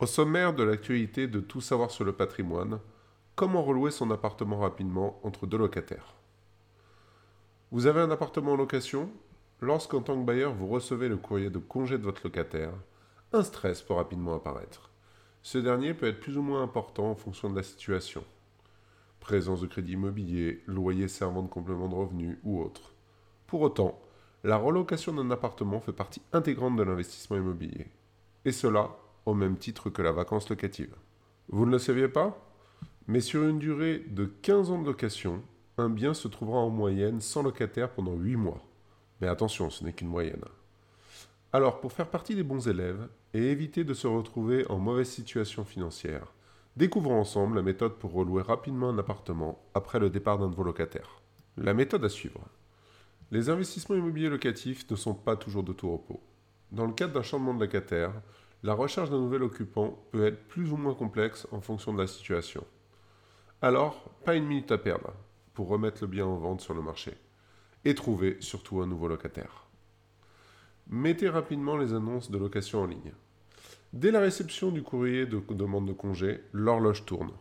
Au sommaire de l'actualité de tout savoir sur le patrimoine, comment relouer son appartement rapidement entre deux locataires? Vous avez un appartement en location? Lorsqu'en tant que bailleur vous recevez le courrier de congé de votre locataire, un stress peut rapidement apparaître. Ce dernier peut être plus ou moins important en fonction de la situation. Présence de crédit immobilier, loyer servant de complément de revenu ou autre. Pour autant, la relocation d'un appartement fait partie intégrante de l'investissement immobilier. Et cela au même titre que la vacance locative. Vous ne le saviez pas? Mais sur une durée de 15 ans de location, un bien se trouvera en moyenne sans locataire pendant 8 mois. Mais attention, ce n'est qu'une moyenne. Alors, pour faire partie des bons élèves et éviter de se retrouver en mauvaise situation financière, découvrons ensemble la méthode pour relouer rapidement un appartement après le départ d'un de vos locataires. La méthode à suivre. Les investissements immobiliers locatifs ne sont pas toujours de tout repos. Dans le cadre d'un changement de locataire, la recherche d'un nouvel occupant peut être plus ou moins complexe en fonction de la situation. Alors, pas une minute à perdre pour remettre le bien en vente sur le marché et trouver surtout un nouveau locataire. Mettez rapidement les annonces de location en ligne. Dès la réception du courrier de demande de congé, l'horloge tourne.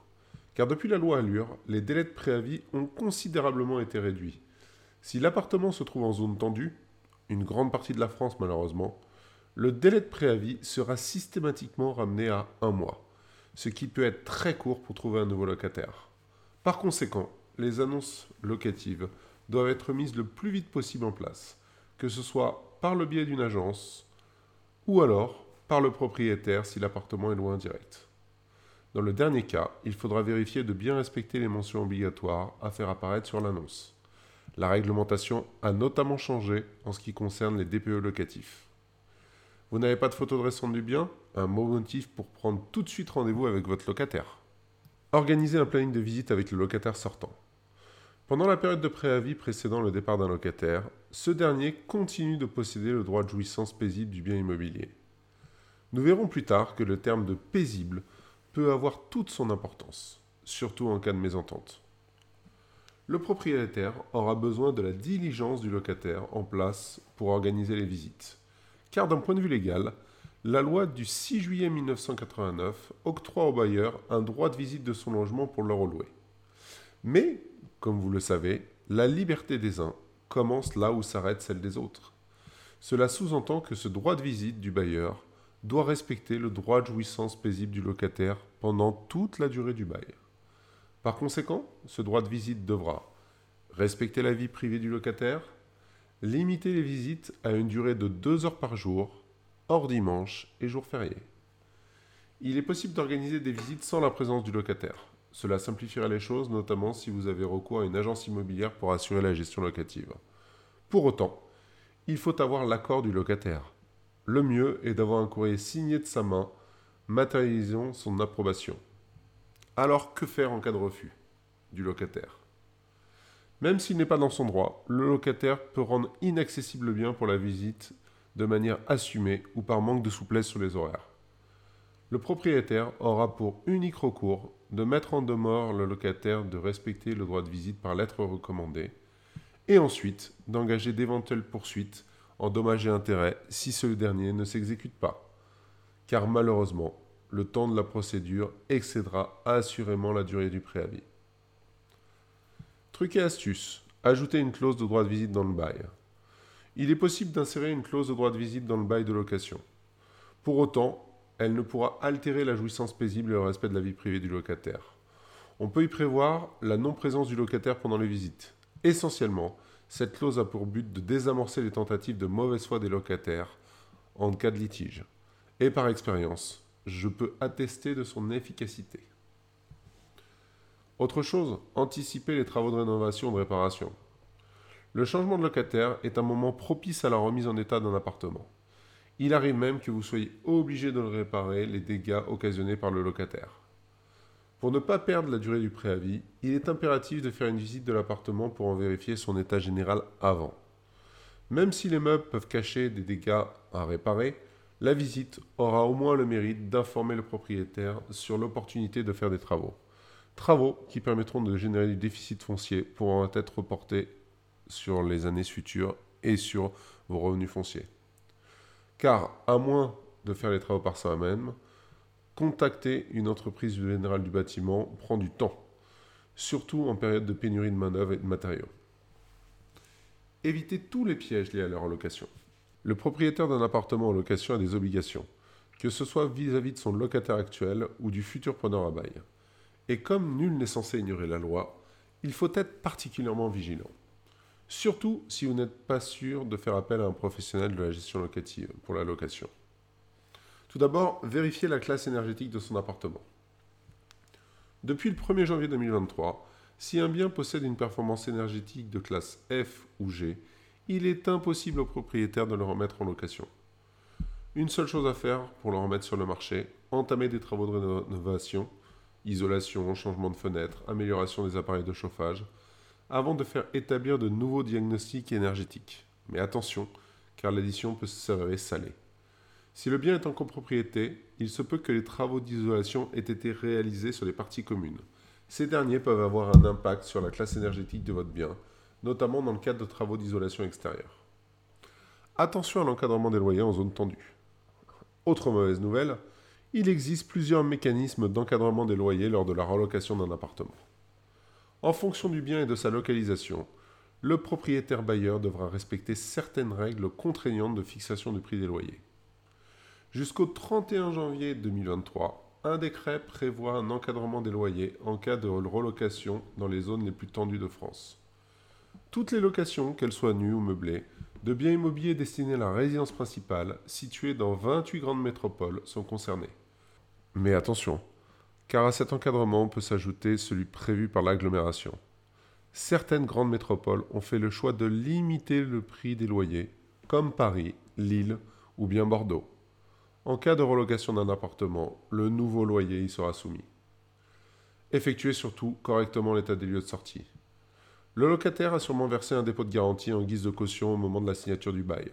Car depuis la loi Allure, les délais de préavis ont considérablement été réduits. Si l'appartement se trouve en zone tendue, une grande partie de la France malheureusement, le délai de préavis sera systématiquement ramené à un mois, ce qui peut être très court pour trouver un nouveau locataire. Par conséquent, les annonces locatives doivent être mises le plus vite possible en place, que ce soit par le biais d'une agence ou alors par le propriétaire si l'appartement est loin direct. Dans le dernier cas, il faudra vérifier de bien respecter les mentions obligatoires à faire apparaître sur l'annonce. La réglementation a notamment changé en ce qui concerne les DPE locatifs. Vous n'avez pas de photo de récente du bien? Un bon motif pour prendre tout de suite rendez-vous avec votre locataire. Organisez un planning de visite avec le locataire sortant. Pendant la période de préavis précédant le départ d'un locataire, ce dernier continue de posséder le droit de jouissance paisible du bien immobilier. Nous verrons plus tard que le terme de paisible peut avoir toute son importance, surtout en cas de mésentente. Le propriétaire aura besoin de la diligence du locataire en place pour organiser les visites car d'un point de vue légal, la loi du 6 juillet 1989 octroie au bailleur un droit de visite de son logement pour le relouer. Mais, comme vous le savez, la liberté des uns commence là où s'arrête celle des autres. Cela sous-entend que ce droit de visite du bailleur doit respecter le droit de jouissance paisible du locataire pendant toute la durée du bail. Par conséquent, ce droit de visite devra respecter la vie privée du locataire, Limitez les visites à une durée de 2 heures par jour, hors dimanche et jours fériés. Il est possible d'organiser des visites sans la présence du locataire. Cela simplifierait les choses, notamment si vous avez recours à une agence immobilière pour assurer la gestion locative. Pour autant, il faut avoir l'accord du locataire. Le mieux est d'avoir un courrier signé de sa main, matérialisant son approbation. Alors que faire en cas de refus du locataire? Même s'il n'est pas dans son droit, le locataire peut rendre inaccessible le bien pour la visite de manière assumée ou par manque de souplesse sur les horaires. Le propriétaire aura pour unique recours de mettre en demeure le locataire de respecter le droit de visite par lettre recommandée et ensuite d'engager d'éventuelles poursuites en dommages et intérêts si ce dernier ne s'exécute pas. Car malheureusement, le temps de la procédure excédera assurément la durée du préavis. Truc et astuce. Ajouter une clause de droit de visite dans le bail. Il est possible d'insérer une clause de droit de visite dans le bail de location. Pour autant, elle ne pourra altérer la jouissance paisible et le respect de la vie privée du locataire. On peut y prévoir la non-présence du locataire pendant les visites. Essentiellement, cette clause a pour but de désamorcer les tentatives de mauvaise foi des locataires en cas de litige. Et par expérience, je peux attester de son efficacité. Autre chose, anticiper les travaux de rénovation ou de réparation. Le changement de locataire est un moment propice à la remise en état d'un appartement. Il arrive même que vous soyez obligé de réparer les dégâts occasionnés par le locataire. Pour ne pas perdre la durée du préavis, il est impératif de faire une visite de l'appartement pour en vérifier son état général avant. Même si les meubles peuvent cacher des dégâts à réparer, la visite aura au moins le mérite d'informer le propriétaire sur l'opportunité de faire des travaux. Travaux qui permettront de générer du déficit foncier pourront être reportés sur les années futures et sur vos revenus fonciers. Car, à moins de faire les travaux par soi-même, Contacter une entreprise générale du bâtiment prend du temps, surtout en période de pénurie de main-d'œuvre et de matériaux. Évitez tous les pièges liés à leur location. Le propriétaire d'un appartement en location a des obligations, que ce soit vis-à-vis de son locataire actuel ou du futur preneur à bail. Et comme nul n'est censé ignorer la loi, il faut être particulièrement vigilant. Surtout si vous n'êtes pas sûr de faire appel à un professionnel de la gestion locative pour la location. Tout d'abord, vérifiez la classe énergétique de son appartement. Depuis le 1er janvier 2023, si un bien possède une performance énergétique de classe F ou G, il est impossible au propriétaire de le remettre en location. Une seule chose à faire pour le remettre sur le marché, entamer des travaux de rénovation, isolation, changement de fenêtre, amélioration des appareils de chauffage, avant de faire établir de nouveaux diagnostics énergétiques. Mais attention, car l'addition peut s'avérer salée. Si le bien est en copropriété, il se peut que les travaux d'isolation aient été réalisés sur les parties communes. Ces derniers peuvent avoir un impact sur la classe énergétique de votre bien, notamment dans le cadre de travaux d'isolation extérieure. Attention à l'encadrement des loyers en zone tendue. Autre mauvaise nouvelle, il existe plusieurs mécanismes d'encadrement des loyers lors de la relocation d'un appartement. En fonction du bien et de sa localisation, le propriétaire bailleur devra respecter certaines règles contraignantes de fixation du prix des loyers. Jusqu'au 31 janvier 2023, un décret prévoit un encadrement des loyers en cas de relocation dans les zones les plus tendues de France. Toutes les locations, qu'elles soient nues ou meublées, de biens immobiliers destinés à la résidence principale, situées dans 28 grandes métropoles, sont concernées. Mais attention, car à cet encadrement peut s'ajouter celui prévu par l'agglomération. Certaines grandes métropoles ont fait le choix de limiter le prix des loyers, comme Paris, Lille ou bien Bordeaux. En cas de relocation d'un appartement, le nouveau loyer y sera soumis. Effectuez surtout correctement l'état des lieux de sortie. Le locataire a sûrement versé un dépôt de garantie en guise de caution au moment de la signature du bail.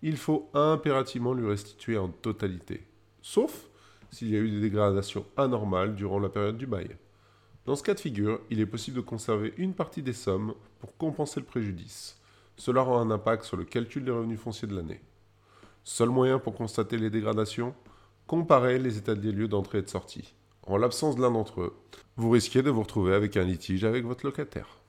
Il faut impérativement lui restituer en totalité, sauf s'il y a eu des dégradations anormales durant la période du bail. Dans ce cas de figure, il est possible de conserver une partie des sommes pour compenser le préjudice. Cela aura un impact sur le calcul des revenus fonciers de l'année. Seul moyen pour constater les dégradations Comparer les états des lieux d'entrée et de sortie. En l'absence de l'un d'entre eux, vous risquez de vous retrouver avec un litige avec votre locataire.